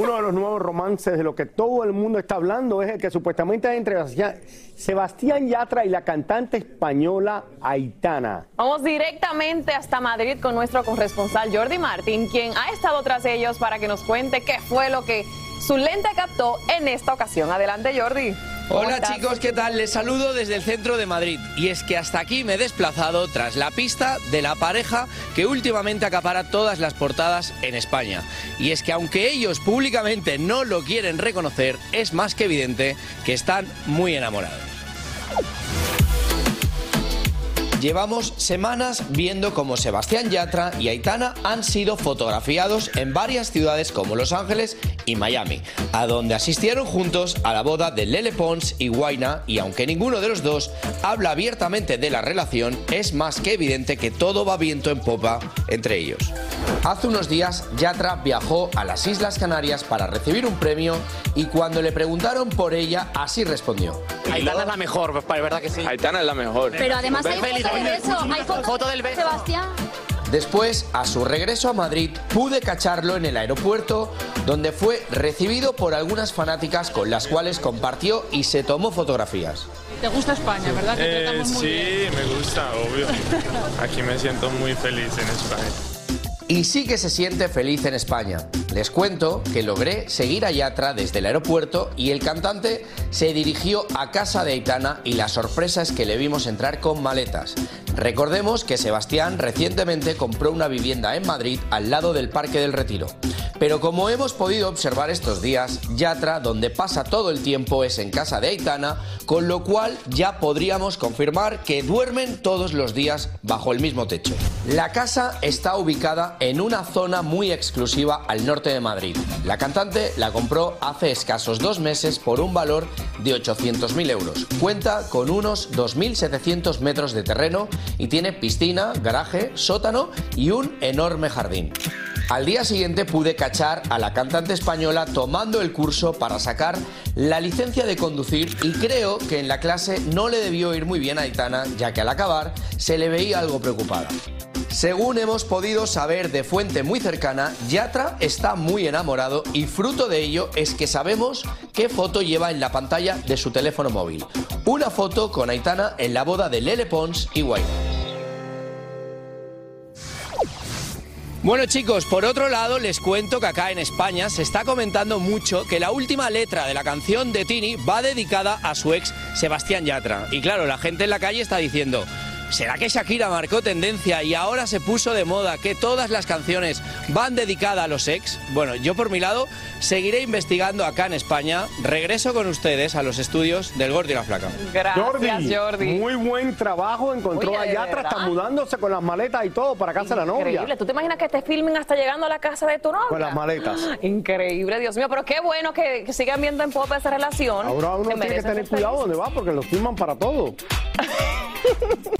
Uno de los nuevos romances de lo que todo el mundo está hablando es el que supuestamente entre Sebastián, Sebastián Yatra y la cantante española Aitana. Vamos directamente hasta Madrid con nuestro corresponsal Jordi Martín, quien ha estado tras ellos para que nos cuente qué fue lo que su lente captó en esta ocasión. Adelante, Jordi. ¿Cómo Hola chicos, ¿qué tal? Les saludo desde el centro de Madrid. Y es que hasta aquí me he desplazado tras la pista de la pareja que últimamente acapara todas las portadas en España. Y es que aunque ellos públicamente no lo quieren reconocer, es más que evidente que están muy enamorados. Llevamos semanas viendo cómo Sebastián Yatra y Aitana han sido fotografiados en varias ciudades como Los Ángeles y Miami, a donde asistieron juntos a la boda de Lele Pons y Guaina y aunque ninguno de los dos habla abiertamente de la relación, es más que evidente que todo va viento en popa entre ellos. Hace unos días Yatra viajó a las Islas Canarias para recibir un premio y cuando le preguntaron por ella así respondió. Aitana es la mejor, es verdad que sí. Aitana es la mejor. Pero además hay foto del beso, hay foto, Foto del beso. Sebastián. Después, a su regreso a Madrid, pude cacharlo en el aeropuerto, donde fue recibido por algunas fanáticas con las cuales compartió y se tomó fotografías. Te gusta España, ¿verdad? Que Eh, muy sí, bien. me gusta, obvio. Aquí me siento muy feliz en España. Y sí que se siente feliz en España. Les cuento que logré seguir a Yatra desde el aeropuerto y el cantante se dirigió a casa de Aitana y la sorpresa es que le vimos entrar con maletas. Recordemos que Sebastián recientemente compró una vivienda en Madrid al lado del Parque del Retiro. Pero como hemos podido observar estos días, Yatra, donde pasa todo el tiempo, es en casa de Aitana, con lo cual ya podríamos confirmar que duermen todos los días bajo el mismo techo. La casa está ubicada en una zona muy exclusiva al norte de Madrid. La cantante la compró hace escasos dos meses por un valor de 800.000 euros. Cuenta con unos 2.700 metros de terreno y tiene piscina, garaje, sótano y un enorme jardín. Al día siguiente pude cachar a la cantante española tomando el curso para sacar la licencia de conducir y creo que en la clase no le debió ir muy bien a Aitana, ya que al acabar se le veía algo preocupada. Según hemos podido saber de fuente muy cercana, Yatra está muy enamorado y fruto de ello es que sabemos qué foto lleva en la pantalla de su teléfono móvil. Una foto con Aitana en la boda de Lele Pons y Guaina. Bueno chicos, por otro lado les cuento que acá en España se está comentando mucho que la última letra de la canción de Tini va dedicada a su ex Sebastián Yatra. Y claro, la gente en la calle está diciendo, ¿Será que Shakira marcó tendencia y ahora se puso de moda que todas las canciones van dedicadas a los ex? Bueno, yo por mi lado seguiré investigando acá en España. Regreso con ustedes a los estudios del Gordo y la Flaca. Gracias, Jordi. Muy buen trabajo. Encontró Oye, a Yatra, mudándose con las maletas y todo para casa de la novia. Increíble. ¿Tú te imaginas que te filmen hasta llegando a la casa de tu novia? Con las maletas. Increíble, Dios mío. Pero qué bueno que, que sigan viendo en pop esa relación. Ahora uno tiene que tener cuidado donde va porque los filman para todo.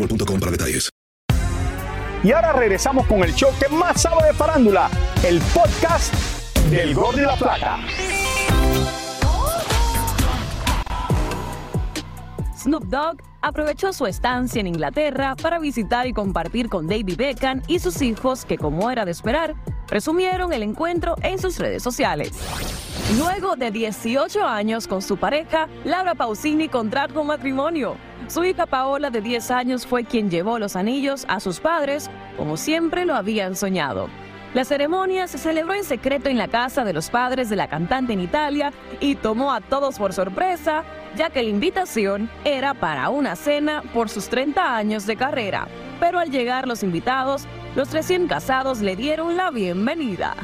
boostmobile.com para detalles. Y ahora regresamos con el show que más sabe de farándula, el podcast del Gordo y la Flaca. Snoop Dogg aprovechó su estancia en Inglaterra para visitar y compartir con David Beckham y sus hijos que, como era de esperar, presumieron el encuentro en sus redes sociales. Luego de 18 años con su pareja, Laura Pausini contrajo matrimonio. Su hija Paola, de 10 años, fue quien llevó los anillos a sus padres, como siempre lo habían soñado. La ceremonia se celebró en secreto en la casa de los padres de la cantante en Italia y tomó a todos por sorpresa, ya que la invitación era para una cena por sus 30 años de carrera. Pero al llegar los invitados, los recién casados le dieron la bienvenida.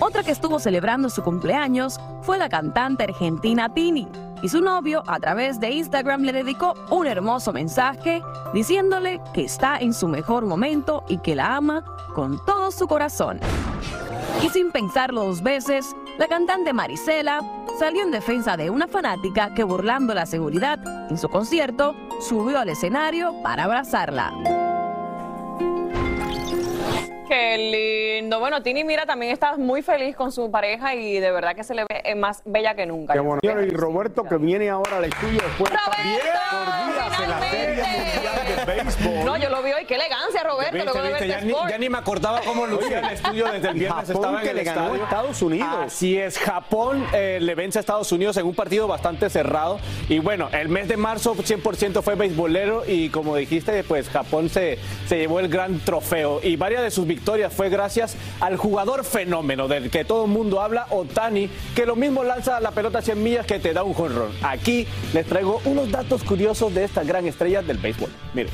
Otra que estuvo celebrando su cumpleaños fue la cantante argentina Tini, y su novio a través de Instagram le dedicó un hermoso mensaje diciéndole que está en su mejor momento y que la ama con todo su corazón. Y sin pensarlo dos veces, la cantante Marisela salió en defensa de una fanática que burlando la seguridad en su concierto subió al escenario para abrazarla. Qué lindo. Bueno, Tini, mira, también está muy feliz con su pareja y de verdad que se le ve eh, más bella que nunca. Qué bueno. Y Roberto que viene ahora al estudio después bien por en la Serie Mundial de Béisbol. No, yo lo vi hoy. Qué elegancia, Roberto. Viste, luego de viste, verte ya, ni, Sport. ya ni me acordaba cómo lucía el estudio desde el viernes. Japón estaba en que el le ganó estadio. Estados Unidos. Así es, Japón eh, le vence a Estados Unidos en un partido bastante cerrado. Y bueno, el mes de marzo 100% fue beisbolero y como dijiste, pues Japón se, se llevó el gran trofeo. Y varias de sus victorias fue gracias al jugador fenómeno del que todo el mundo habla, Otani, que lo mismo lanza la pelota a 100 millas que te da un jonrón. Aquí les traigo unos datos curiosos de esta gran estrella del béisbol. Miren.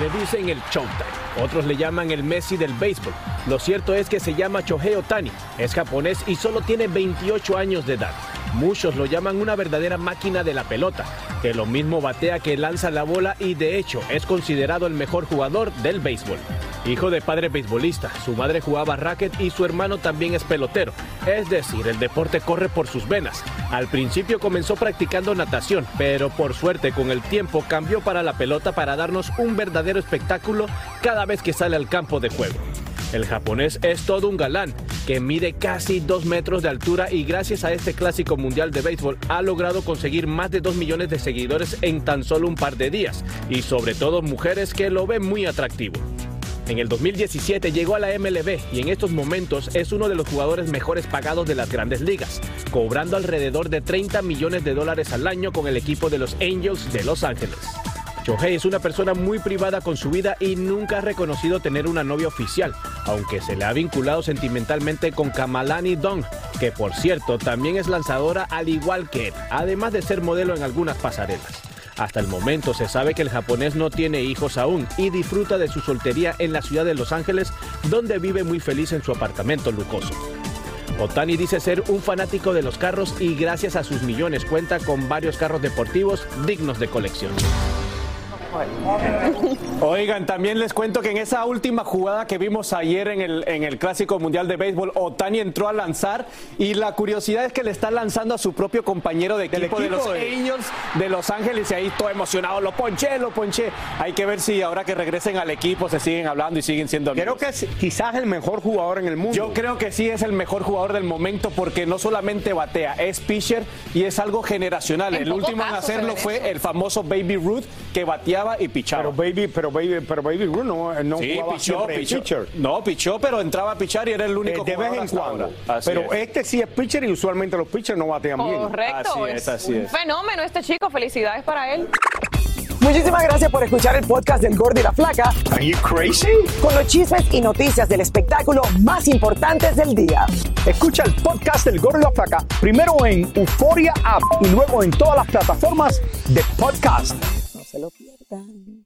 Le dicen el Showtime, otros le llaman el Messi del béisbol. Lo cierto es que se llama Shohei Otani, es japonés y solo tiene 28 años de edad. Muchos lo llaman una verdadera máquina de la pelota, que lo mismo batea que lanza la bola y de hecho es considerado el mejor jugador del béisbol. Hijo de padre beisbolista, su madre jugaba racket y su hermano también es pelotero, es decir, el deporte corre por sus venas. Al principio comenzó practicando natación, pero por suerte con el tiempo cambió para la pelota para darnos un verdadero espectáculo cada vez que sale al campo de juego. El japonés es todo un galán, que mide casi 2 metros de altura y gracias a este clásico mundial de béisbol ha logrado conseguir más de 2 millones de seguidores en tan solo un par de días, y sobre todo mujeres que lo ven muy atractivo. En el 2017 llegó a la MLB y en estos momentos es uno de los jugadores mejores pagados de las grandes ligas, cobrando alrededor de 30 millones de dólares al año con el equipo de los Angels de Los Ángeles. Shohei es una persona muy privada con su vida y nunca ha reconocido tener una novia oficial, aunque se le ha vinculado sentimentalmente con Kamalani Dong, que por cierto también es lanzadora al igual que él, además de ser modelo en algunas pasarelas. Hasta el momento se sabe que el japonés no tiene hijos aún y disfruta de su soltería en la ciudad de Los Ángeles, donde vive muy feliz en su apartamento lujoso. Otani dice ser un fanático de los carros y gracias a sus millones cuenta con varios carros deportivos dignos de colección. Oigan, también les cuento que en esa última jugada que vimos ayer en el, en el Clásico Mundial de Béisbol, Otani entró a lanzar y la curiosidad es que le está lanzando a su propio compañero de equipo, de los Angels de Los Ángeles y ahí todo emocionado, lo ponché, lo ponché. Hay que ver si ahora que regresen al equipo se siguen hablando y siguen siendo amigos. Creo que es quizás el mejor jugador en el mundo. Yo creo que sí es el mejor jugador del momento porque no solamente batea, es pitcher y es algo generacional. En el último en hacerlo fue el famoso Baby Ruth que bateaba y pichaba. Pero Baby, pero Baby, pero Baby Ruth no, no Sí, jugaba pichó, pichó. pitcher. No, pichó, pero entraba a pichar y era el único Eh, de vez en cuando. Pero es. este sí es pitcher y usualmente los pitchers no batean bien. Correcto. Así es, así un es. fenómeno este chico. Felicidades para él. Muchísimas gracias por escuchar el podcast del Gordo y la Flaca Are you crazy? con los chismes y noticias del espectáculo más importantes del día. Escucha el podcast del Gordo y la Flaca primero en Euforia App y luego en todas las plataformas de podcast. Se lo pierdan.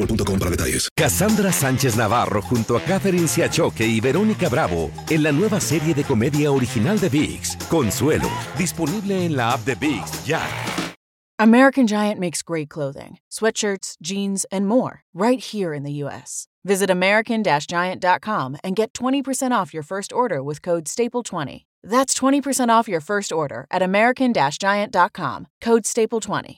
boostmobile.com para detalles. Cassandra Sánchez Navarro junto a Catherine Siachoque y Verónica Bravo en la nueva serie de comedia original de VIX, Consuelo, disponible en la app de VIX ya. American Giant makes great clothing, sweatshirts, jeans, and more right here in the U.S. Visit American-Giant.com and get 20% off your first order with code STAPLE20. That's 20% off your first order at American-Giant.com, code STAPLE20.